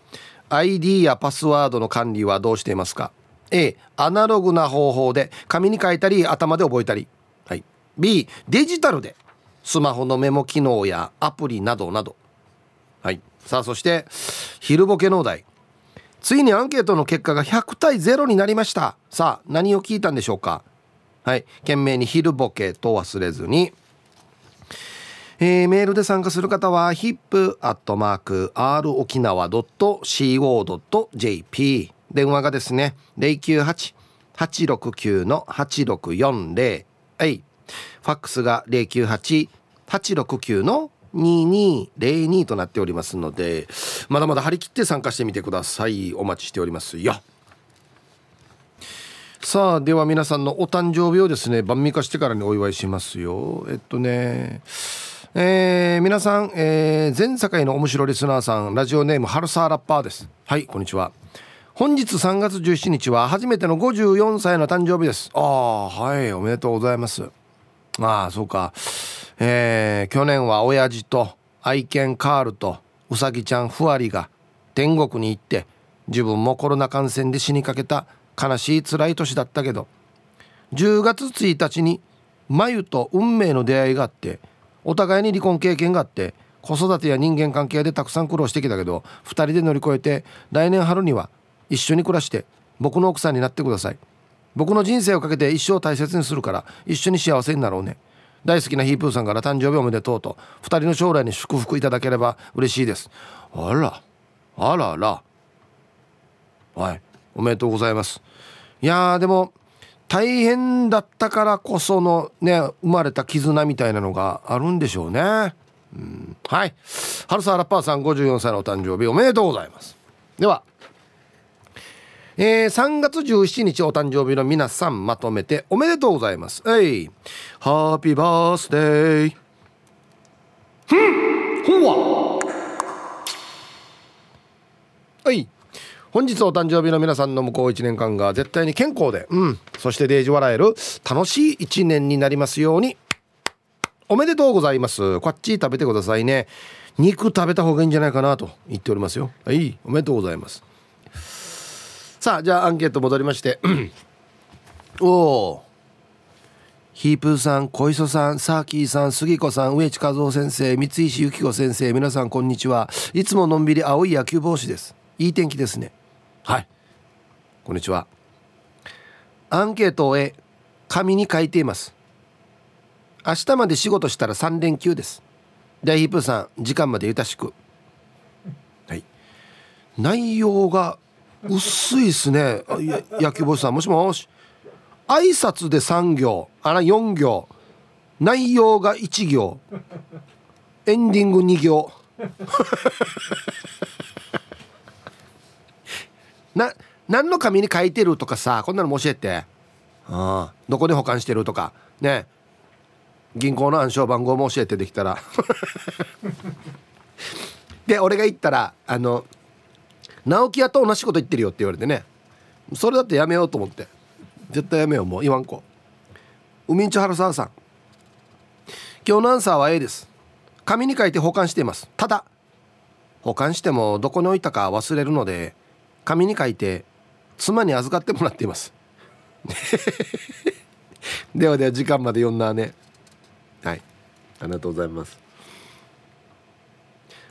ID やパスワードの管理はどうしていますか？A アナログな方法で紙に書いたり頭で覚えたり、はい、B デジタルでスマホのメモ機能やアプリなどなど。はい。さあそして昼ボケのお題。ついにアンケートの結果が100対0になりました。さあ何を聞いたんでしょうか？はい。懸命に昼ボケと忘れずに。えー、メールで参加する方は hip.r 沖縄 .co.jp 電話がですね098-869の8640はい。ファックスが098-869の2202となっておりますのでまだまだ張り切って参加してみてください。お待ちしておりますよ。さあでは皆さんのお誕生日をですね晩味化してからにお祝いしますよ。えっとねえー、皆さん、えー、全世界の面白リスナーさんラジオネームハルサーラッパーです。はいこんにちは。本日3月17日は初めての54歳の誕生日です。ああはいおめでとうございます。ああそうか。えー、去年は親父と愛犬カールとうさぎちゃんふわりが天国に行って自分もコロナ感染で死にかけた悲しい辛い年だったけど10月1日に眉と運命の出会いがあってお互いに離婚経験があって子育てや人間関係でたくさん苦労してきたけど2人で乗り越えて来年春には一緒に暮らして僕の奥さんになってください。僕の人生をかけて一生大切にするから一緒に幸せになろうね。大好きなヒープーさんから誕生日おめでとうと2人の将来に祝福いただければ嬉しいです。あらあらら。はいおめでとうございます。いやでも大変だったからこそのね生まれた絆みたいなのがあるんでしょうね、うん、はい。春沢ラッパーさん54歳のお誕生日おめでとうございます。ではえー、3月17日お誕生日の皆さんまとめておめでとうございます。えい。ハッピーバースデーふん。ほんわはい。本日お誕生日の皆さんの向こう1年間が絶対に健康で、うん、そしてデージ笑える楽しい1年になりますように。おめでとうございます。こっち食べてくださいね。肉食べた方がいいんじゃないかなと言っておりますよ。はい。おめでとうございます。さあじゃあアンケート戻りまして。おおヒープーさん小磯さんサーキーさん杉子さん植地和夫先生三石由紀子先生皆さんこんにちは。いつものんびり青い野球帽子です。いい天気ですね。はい。こんにちは。アンケートを終え紙に書いています。明日まで仕事したら3連休です。大ヒープーさん時間までゆたしく。はい。内容が薄いっすね。野球ボスさんもしもし。挨拶で3行。あら4行。内容が1行。エンディング2行。な何の紙に書いてるとかさこんなのも教えて。ああどこで保管してるとか。ね。銀行の暗証番号も教えてできたら。で俺が言ったらあの直木屋と同じこと言ってるよって言われてね。それだってやめようと思って。絶対やめようもう言わんこ。海んち春沢さん今日のアンサーは A です。紙に書いて保管しています。ただ保管してもどこに置いたか忘れるので紙に書いて妻に預かってもらっています。ではでは時間まで読んだねはい。ありがとうございます。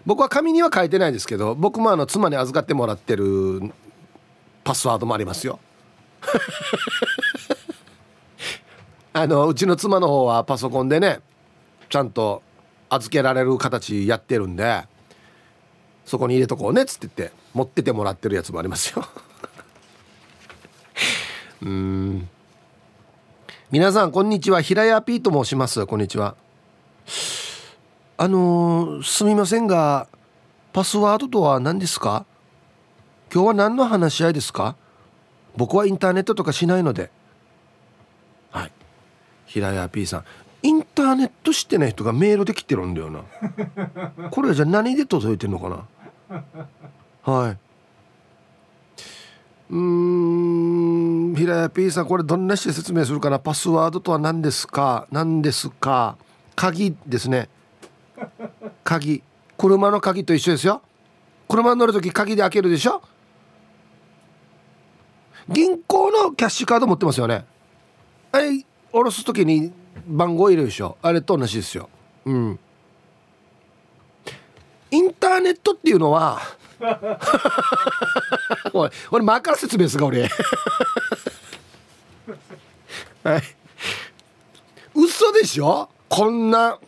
僕は紙には書いてないですけど僕もあの妻に預かってもらってるパスワードもありますよ。あのうちの妻の方はパソコンでねちゃんと預けられる形やってるんでそこに入れとこうねっつって言って持っててもらってるやつもありますよ。うん。皆さんこんにちは。平屋 P と申します。こんにちは。あのー、すみませんがパスワードとは何ですか？今日は何の話し合いですか？僕はインターネットとかしないので。はい。平屋 P さん。インターネット知ってない人がメールで来てるんだよな。これじゃ何で届いてんのかな？はい。うん平屋 P さんこれどんなして説明するかな？パスワードとは何ですか？何ですか？鍵ですね鍵。車の鍵と一緒ですよ。車に乗る時鍵で開けるでしょ。銀行のキャッシュカード持ってますよね。あれ下ろす時に番号入れるでしょ。あれと同じですよ。うん。インターネットっていうのは おい俺前から説明するか俺。はい。嘘でしょ。こんな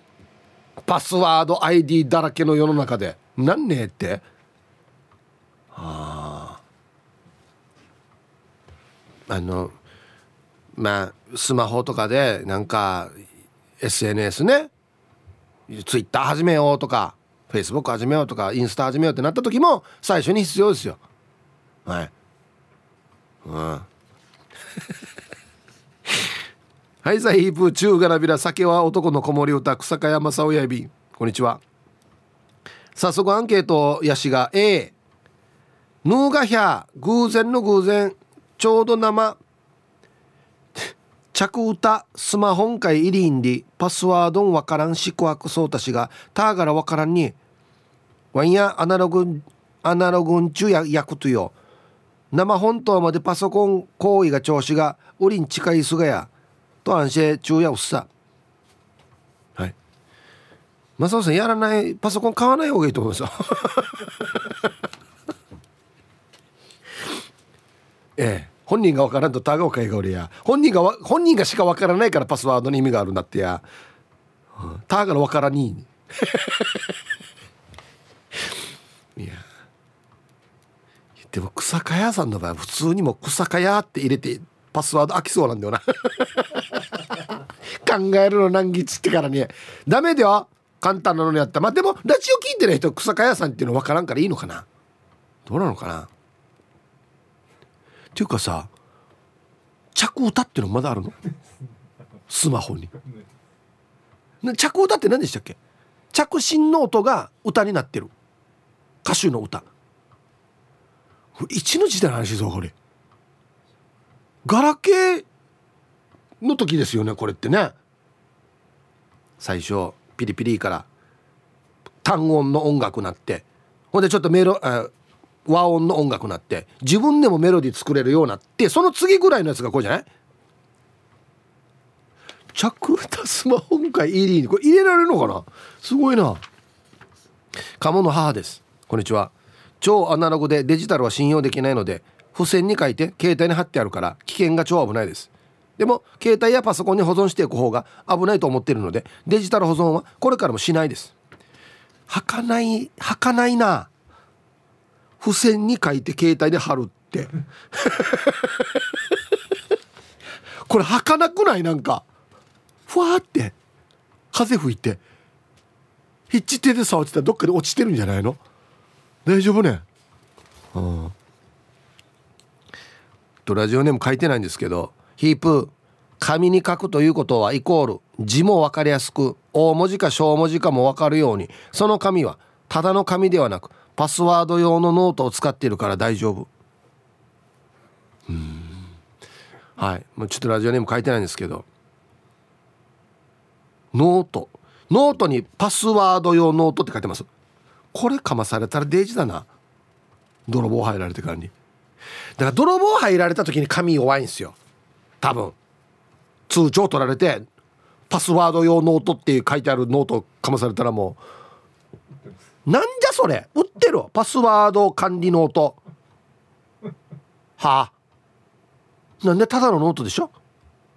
パスワード ID だらけの世の中で。なんねえって。あああのまあスマホとかでなんか SNS ね。ツイッター始めようとかフェイスブック始めようとかインスタ始めようってなった時も最初に必要ですよ。はい。うん。はいさヒープ中がらびら酒は男の子守歌草加山さおやびこんにちは。早速アンケートやしが A ヌーガヒャ偶然の偶然ちょうど生。着歌スマホン会イリンリパスワードンわからん宿泊そうたしがターガラわからんに。ワンやアナログアナログンチュや役とよ。生本島までパソコン行為が調子がウリン近いすがや。と安心中やうっさ。はい。正雄さんやらないパソコン買わない方がいいと思いますよ。ええ。本人が分からんとタガオカイが俺や。本人が本人がしか分からないからパスワードに意味があるんだってや、うん、タガの分からに。いや。でも草加屋さんの場合普通にも草加屋って入れてパスワード開きそうなんだよな。考えるの難儀っつってからにダメだよ。簡単なのにやった。まあでもラジオ聞いてない人草加屋さんっていうの分からんからいいのかな。どうなのかな。っていうかさ着歌っていうのまだあるの？スマホに。着歌って何でしたっけ？着信の音が歌になってる。歌手の歌。一の時代の話ぞこれガラケーの時ですよねこれってね。最初ピリピリから単音の音楽なってほんでちょっとメロ和音の音楽なって自分でもメロディー作れるようなってその次ぐらいのやつがこうじゃない？着歌スマホ会 ED にこれ入れられるのかな？すごいな。鴨の母です。こんにちは。超アナログでデジタルは信用できないので付箋に書いて携帯に貼ってあるから危険が超危ないです。でも携帯やパソコンに保存していく方が危ないと思っているのでデジタル保存はこれからもしないです。はかないはかないな。付箋に書いて携帯で貼るって。これはかなくないなんか。ふわって。風吹いて。ヒッチ手で触ってたらどっかで落ちてるんじゃないの？大丈夫ね？うん。とラジオネーム書いてないんですけど。ヒープ紙に書くということはイコール字も分かりやすく大文字か小文字かも分かるようにその紙はただの紙ではなくパスワード用のノートを使っているから大丈夫。うん。はい。もうちょっとラジオネーム書いてないんですけど。ノート。ノートにパスワード用ノートって書いてます。これかまされたらデージだな。泥棒入られてからに。だから泥棒入られた時に紙弱いんですよ。多分。通帳取られてパスワード用ノートって書いてあるノートかまされたらもう。なんじゃそれ？売ってるパスワード管理ノート。はあ。なんでただのノートでしょ？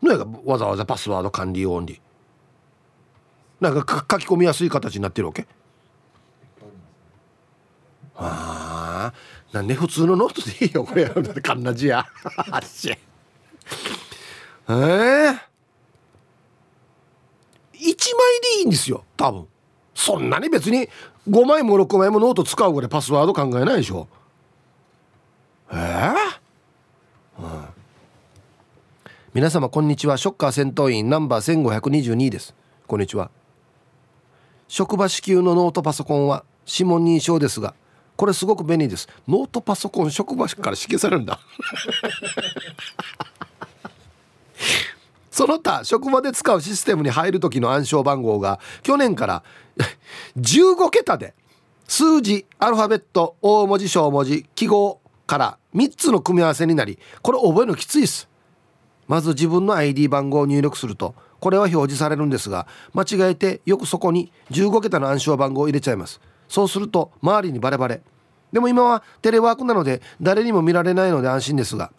なんかわざわざパスワード管理用に。なんか書き込みやすい形になってるわけ？ああ。なんで普通のノートでいいよこれ。だ ってかんな字やええー、1枚でいいんですよ多分。そんなに別に5枚も6枚もノート使うぐらいパスワード考えないでしょ。ええー、うん、皆様こんにちは。ショッカー戦闘員ナンバー1522です。こんにちは。職場支給のノートパソコンは指紋認証ですがこれすごく便利です。ノートパソコン職場から支給されるんだ。その他職場で使うシステムに入る時の暗証番号が去年から 15桁で数字アルファベット大文字小文字記号から3つの組み合わせになりこれ覚えるのきついです。まず自分の ID 番号を入力するとこれは表示されるんですが間違えてよくそこに15桁の暗証番号を入れちゃいます。そうすると周りにバレバレ。でも今はテレワークなので誰にも見られないので安心ですが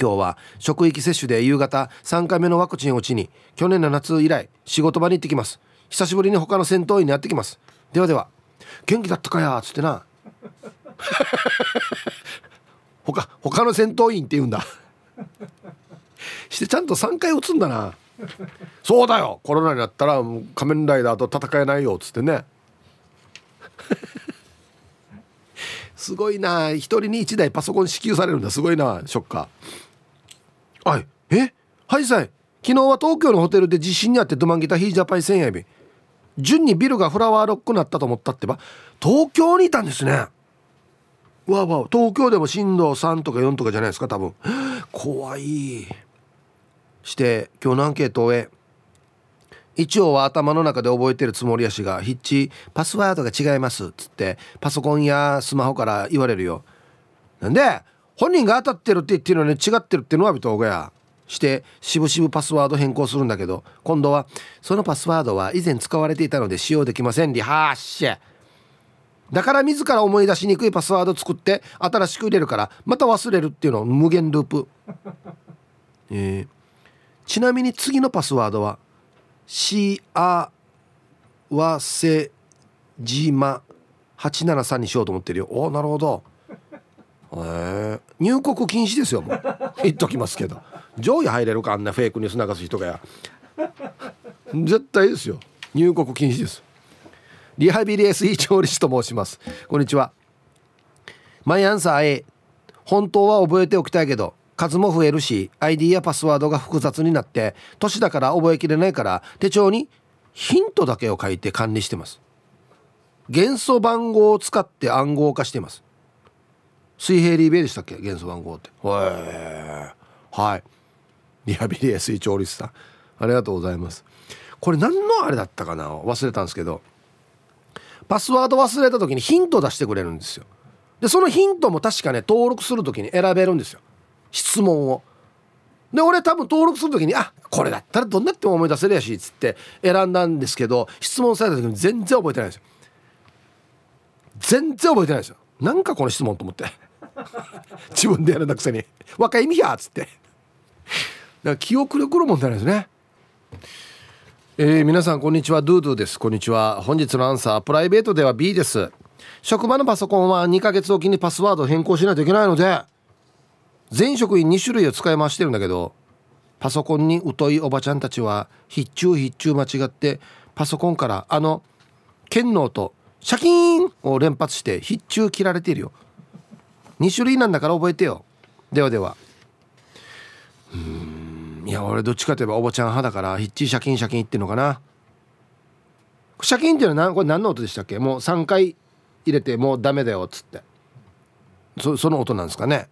今日は職域接種で夕方3回目のワクチンを打ちに去年の夏以来仕事場に行ってきます。久しぶりに他の戦闘員に会ってきます。ではでは。元気だったかやっつってな。他他の戦闘員って言うんだ。してちゃんと3回打つんだな。そうだよ。コロナになったら仮面ライダーと戦えないよっつってね。すごいな。一人に1台パソコン支給されるんだ。すごいなショッカー。はい。え？はいさい。昨日は東京のホテルで地震にあってドマンギタヒージャパイ1000円日順にビルがフラワーロックなったと思ったってば東京にいたんですね。わわ東京でも震度3とか4とかじゃないですか多分。怖い。して今日のアンケートを終え一応は頭の中で覚えてるつもりやしがヒッチパスワードが違いますっつってパソコンやスマホから言われるよ。なんで？本人が当たってるって言ってるのに違ってるってのはびとがや。してしぶしぶパスワード変更するんだけど今度はそのパスワードは以前使われていたので使用できませんりはーっしゃ。だから自ら思い出しにくいパスワード作って新しく入れるからまた忘れるっていうの無限ループ、えー、ちなみに次のパスワードは「しあわせじま873」にしようと思ってるよ。おなるほど。え、入国禁止ですよもう。言っときますけど。上位入れるかあんなフェイクニュース流す人がや。絶対ですよ。入国禁止です。リハビリ SE 調理師と申します。こんにちは。マイアンサー A 本当は覚えておきたいけど数も増えるし ID やパスワードが複雑になって年だから覚えきれないから手帳にヒントだけを書いて管理してます。元素番号を使って暗号化してます。水平リベでしたっけ？元素番号って。はい。リハビリ SE 調理師さんありがとうございます。これ何のあれだったかな？忘れたんですけど。パスワード忘れた時にヒント出してくれるんですよ。でそのヒントも確かね登録する時に選べるんですよ。質問を。で俺多分登録する時にあこれだったらどんなっても思い出せるやしっつって選んだんですけど質問された時に全然覚えてないんですよ。全然覚えてないですよ。なんかこの質問と思って。自分でやるんだくせに。若い意味やっつって。だから記憶力の問題なんですね。えー、皆さんこんにちは。ドゥドゥです。こんにちは。本日のアンサープライベートでは B です。職場のパソコンは2ヶ月おきにパスワードを変更しないといけないので全職員2種類を使い回してるんだけどパソコンに疎いおばちゃんたちは必中必中間違ってパソコンからあの剣能とシャキーンを連発して必中切られているよ。2種類なんだから覚えてよ。ではでは。うん。いや俺どっちかといえばおばちゃん派だからヒッチシャキンシャキンっていうのかな。シャキンっていうのはこれ何の音でしたっけ？もう3回入れてもうダメだよっつって。そその音なんですかね。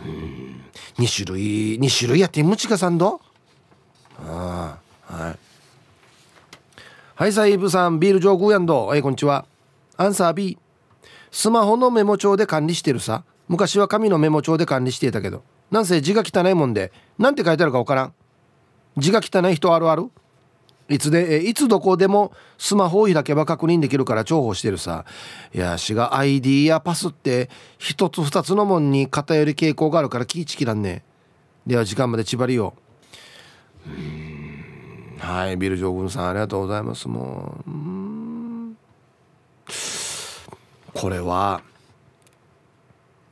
うん。2種類2種類やってむちかさんどああはい。はいさイブさんビール上空やんど。はいこんにちは。アンサー B スマホのメモ帳で管理してるさ。昔は紙のメモ帳で管理していたけど。なんせ字が汚いもんで。なんて書いてあるかわからん。字が汚い人あるある。いつでいつどこでもスマホを開けば確認できるから重宝してるさ。いやしが ID やパスって一つ二つのもんに偏り傾向があるから気ぃちきらんね。では時間まで縛りよう。はいビル将軍さんありがとうございますもう。これは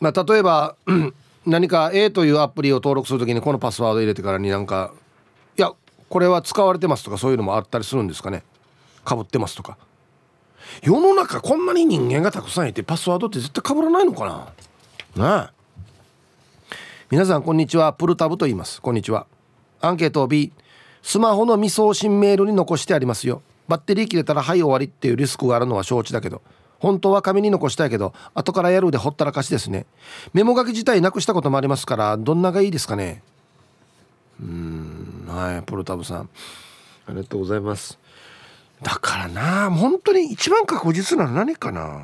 まあ例えば何か A というアプリを登録するときにこのパスワード入れてからになんかいやこれは使われてますとかそういうのもあったりするんですかね。かぶってますとか。世の中こんなに人間がたくさんいてパスワードって絶対かぶらないのかな。ねえ皆さんこんにちは。プルタブと言います。こんにちは。アンケートを B スマホの未送信メールに残してありますよ。バッテリー切れたらはい終わりっていうリスクがあるのは承知だけど。本当は紙に残したいけど後からやるでほったらかしですね。メモ書き自体なくしたこともありますからどんながいいですかね。うんはいポルタブさん。ありがとうございます。だからな本当に一番確実なの何かな。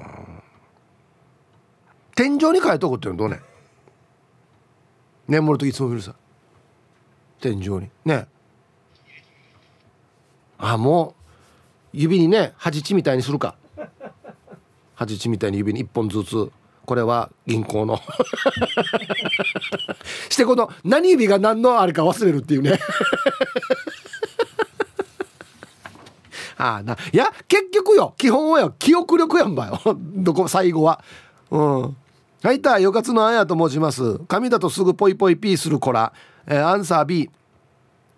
天井に書いとくっていうのどうね。眠るといつも見るさ。天井に。ね。あもう指にね端地みたいにするか。端地みたいに指に1本ずつ。これは銀行の。してこの何指が何のあれか忘れるっていうね。ああな。いや結局よ。基本はよ。記憶力やんばよ。どこ最後は。うん。はいたよかつのあやと申します。紙だとすぐポイポイピーする子ら、えー、アンサー B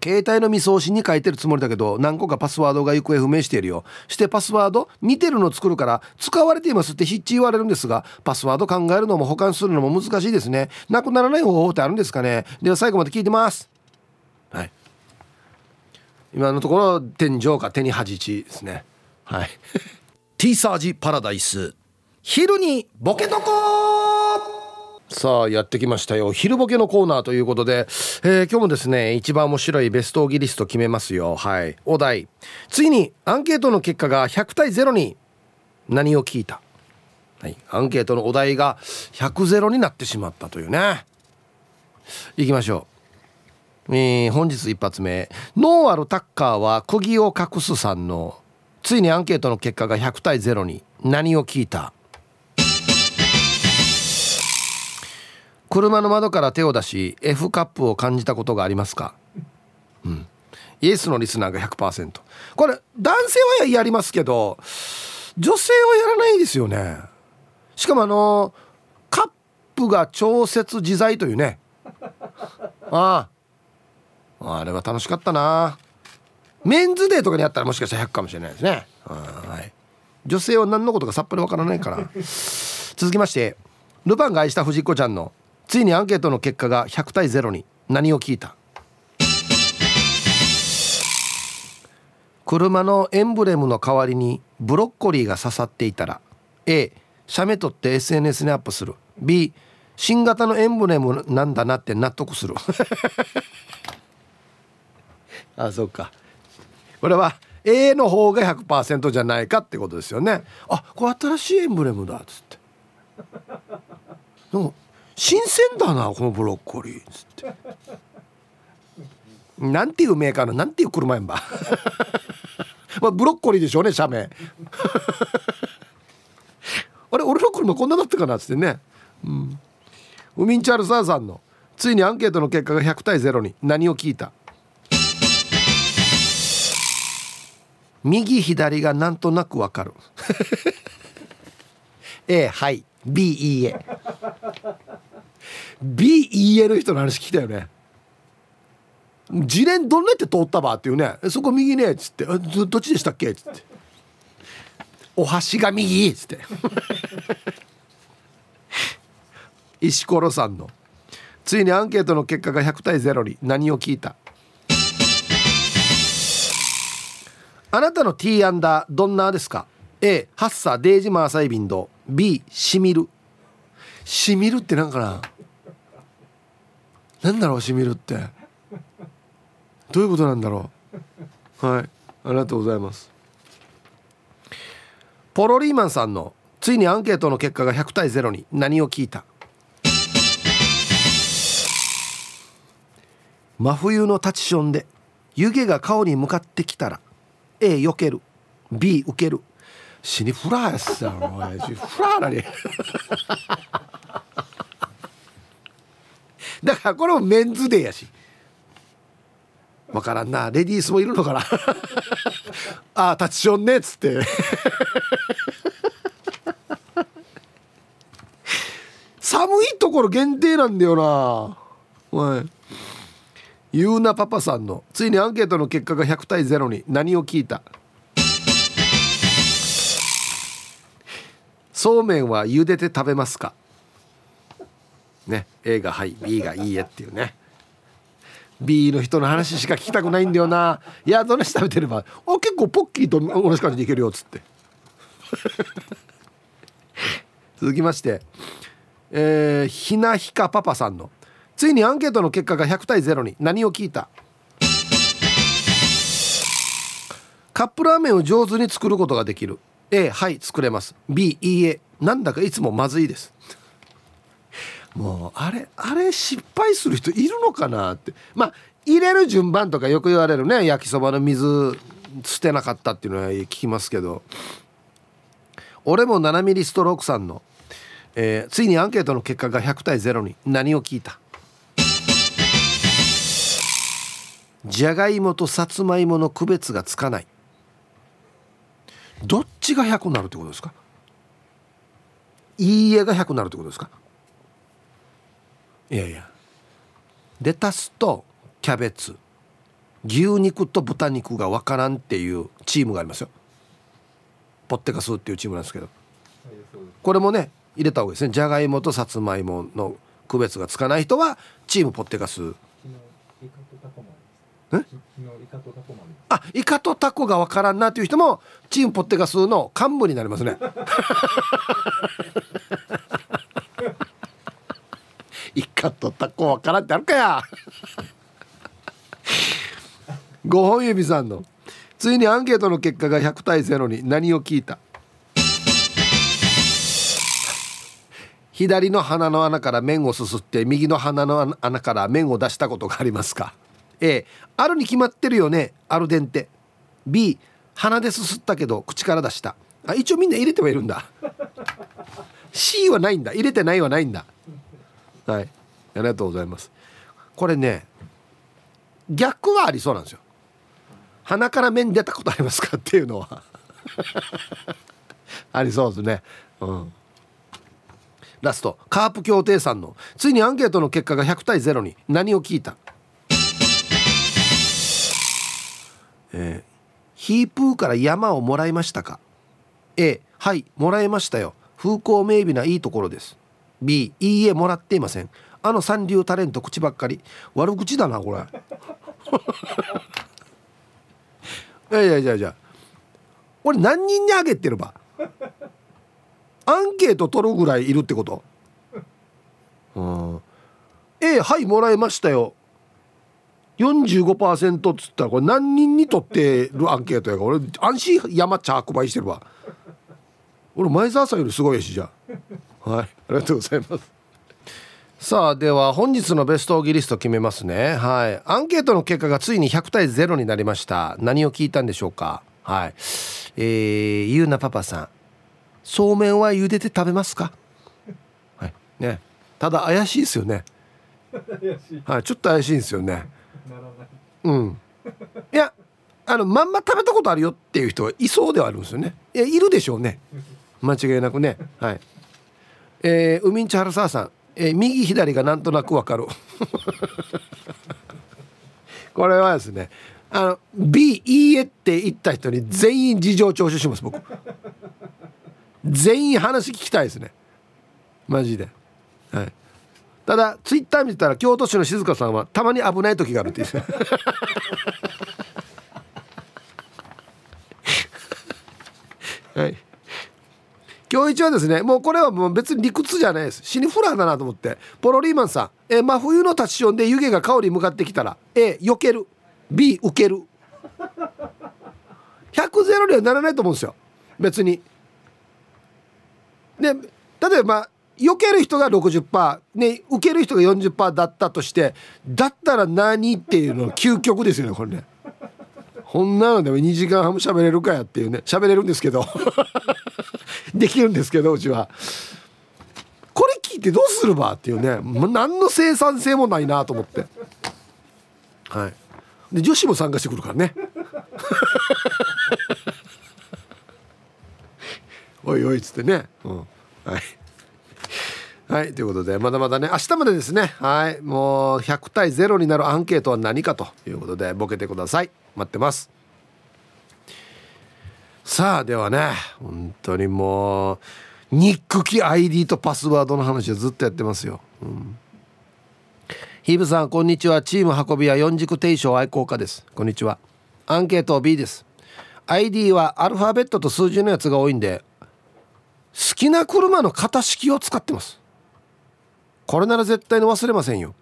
携帯の未送信に書いてるつもりだけど何個かパスワードが行方不明しているよ。してパスワード似てるの作るから使われていますってひっち言われるんですがパスワード考えるのも保管するのも難しいですね。なくならない方法ってあるんですかね。では最後まで聞いてます。はい。今のところ天井か手に恥ちですね。はい。T サージパラダイス。昼にボケとこさあやってきましたよ。昼ボケのコーナーということで、えー、今日もですね一番面白いベストオギリスト決めますよ。はい。お題。次にアンケートの結果が100対0に何を聞いた。はい。アンケートのお題が100ゼロになってしまったというね。いきましょう。えー、本日一発目。ノーアルタッカーは釘を隠すさんのついにアンケートの結果が100対0に何を聞いた。車の窓から手を出し F カップを感じたことがありますか、うん、イエスのリスナーが100%これ男性はやりますけど女性はやらないですよね。しかもあのカップが調節自在というね。ああ。あれは楽しかったな。メンズデーとかにあったらもしかしたら100かもしれないですね。はい。女性は何のことかさっぱりわからないから。続きましてルパンが愛した藤子ちゃんのついにアンケートの結果が100対0に何を聞いた？車のエンブレムの代わりにブロッコリーが刺さっていたら A 写メ撮って SNS にアップする。B 新型のエンブレムなんだなって納得する。あそっか。これは A の方が100%じゃないかってことですよね。あこれ新しいエンブレムだっつって。でも新鮮だなこのブロッコリー」つってなんていうメーカーのなんていう車やんば。まあブロッコリーでしょうね社名。あれ俺の車こんなだったかなっつってね。うん。ウミンチャールサーさんのついにアンケートの結果が100対0に何を聞いた？右左がなんとなくわかる。A はい。B いいえ B 言える人の話聞いたよね。自連どんなって通ったばっていうね。そこ右ね。っつって。どっちでしたっけ？っつって。お箸が右。っつって。石ころさんの。ついにアンケートの結果が100対0に。何を聞いた？あなたの T アンダーどんなですか？A ハッサデージマーサイビンド。B しみるしみるってなんかな？なんだろうしみるって。どういうことなんだろう？はい。ありがとうございます。ポロリーマンさんのついにアンケートの結果が100対0に何を聞いた？真冬のタチションで湯気が顔に向かってきたら A 避ける。B 受ける。死にフラーやさフラーなに。だからこれもメンズデーやし。分からんな。レディースもいるのかな。ああタッチションねっつって。寒いところ限定なんだよな。はい。ゆうなパパさんの。ついにアンケートの結果が100対0に。何を聞いた?そうめんは茹でて食べますか?ね A がはい B がいいえっていうね。B の人の話しか聞きたくないんだよな。いやどんな食べてればあ結構ポッキーと同じ感じでいけるよっつって。続きましてえー、ひなひかパパさんのついにアンケートの結果が100対0に何を聞いた？カップラーメンを上手に作ることができる。A はい作れます。B いいえ。なんだかいつもまずいです。もうあれあれ失敗する人いるのかなって。まあ入れる順番とかよく言われるね。焼きそばの水捨てなかったっていうのは聞きますけど。俺も7ミリストロークさんの、えー、ついにアンケートの結果が100対0に。何を聞いた？じゃがいもとさつまいもの区別がつかない。どっちが100になるってことですか？いいえが100になるってことですか？いやいや。レタスとキャベツ。牛肉と豚肉が分からんっていうチームがありますよ。ポッテカスっていうチームなんですけど。これもね入れた方がいいですね。じゃがいもとさつまいもの区別がつかない人はチームポッテカス。あイカとタコが分からんなっていう人もチームポッテガスの幹部になりますね イカとタコ分からんってあるかや。5本指さんの。ついにアンケートの結果が100対0に。何を聞いた？左の鼻の穴から麺をすすって右の鼻の穴から麺を出したことがありますか？A あるに決まってるよね。アルデンテ。B 鼻ですすったけど口から出した。あ一応みんな入れてはいるんだ。C はないんだ。入れてないはないんだ。はい。ありがとうございます。これね逆はありそうなんですよ。鼻から麺出たことありますかっていうのは。ありそうですね。うん。ラスト。カープ協定さんの。ついにアンケートの結果が100対0に。何を聞いた?えー、ヒープーから山をもらいましたか? A はいもらいましたよ。風光明媚ないいところです。B いいえもらっていません。あの三流タレント口ばっかり。悪口だなこれ。いやいやいやいや。俺何人にあげてるば？アンケート取るぐらいいるってこと？うん。A はいもらいましたよ。45%っつったらこれ何人にとってるアンケートやか？ら俺安心山着売してるわ。俺前澤さんよりすごいしじゃあ。はい。ありがとうございます。さあでは本日のベストオギリスト決めますね。はい。アンケートの結果がついに100対0になりました。何を聞いたんでしょうか？はい。えー、ゆうなパパさん。そうめんは茹でて食べますか？はい。ね。ただ怪しいですよね。はい。ちょっと怪しいんですよね。うん。いやあのまんま食べたことあるよっていう人はいそうではあるんですよね。いやいるでしょうね。間違いなくね。はいえー、ウミンチハ沢さん、えー、右左がなんとなくわかる。これはですねあの B いいえって言った人に全員事情聴取します僕。全員話聞きたいですね。マジで。はい。ただツイッター見てたら京都市の静香さんはたまに危ない時があるって言ってはい。今日一はですねもうこれはもう別に理屈じゃないです。死にフラーだなと思って。ポロリーマンさんえ真冬のタッションで湯気が香り向かってきたら A 避ける。B 受ける。100ゼロにはならないと思うんですよ。別に。で例えば避ける人が60%、ね、受ける人が40%だったとしてだったら何っていうの究極ですよねこれね。こんなのでも2時間半も喋れるかやっていうね。喋れるんですけど。できるんですけどうちは。これ聞いてどうするばっていうね。何の生産性もないなと思って。はい。で女子も参加してくるからね。おいおいっつってね、うん、はい。はいということでまだまだね。明日までですね。はい。もう100対0になるアンケートは何かということでボケてください。待ってます。さあではね本当にもうニック機 ID とパスワードの話はずっとやってますよ、うん、ヒブさんこんにちは。チーム運び屋四軸定称愛好家です。こんにちは。アンケート B です。ID はアルファベットと数字のやつが多いんで好きな車の型式を使ってます。これなら絶対に忘れませんよ。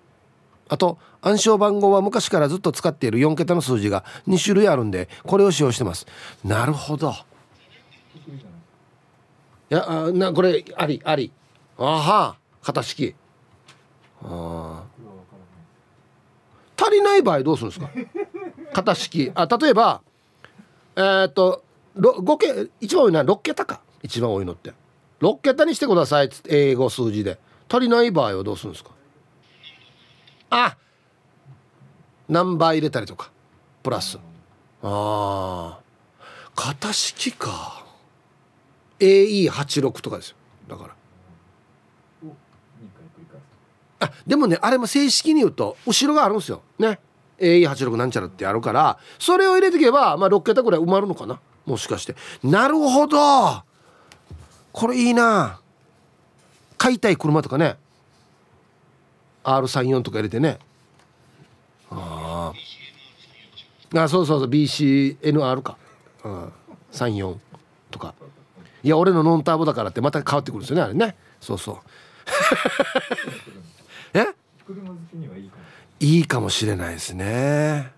あと暗証番号は昔からずっと使っている4桁の数字が2種類あるんでこれを使用してます。なるほど。いやあなこれありあり。あは。型式。あ足りない場合どうするんですか？型式。あ例えばえー、っと5桁一番多いのは6桁か。一番多いのって。6桁にしてくださいっつって英語数字で。足りない場合はどうするんですか？あナンバー入れたりとかプラス。あ型式か。AE86 とかですよ。だから。あでもねあれも正式に言うと後ろがあるんですよ。ね。AE86 なんちゃらってあるからそれを入れていけば、まあ、6桁ぐらい埋まるのかな。もしかして。なるほど。これいいな。買いたい車とかね R34 とか入れてね。ああそうそうそう BCNR か、うん、34とか。いや俺のノンターボだからってまた変わってくるんですよねあれね。そうそう。え？いいかもしれないですね。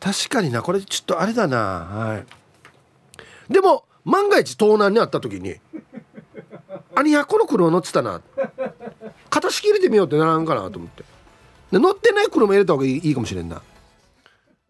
確かになこれちょっとあれだな。はい。でも万が一盗難にあった時にあにやこの車乗ってたな。型式入れてみようってならんかなと思って。で乗ってない車入れた方がいいかもしれんな。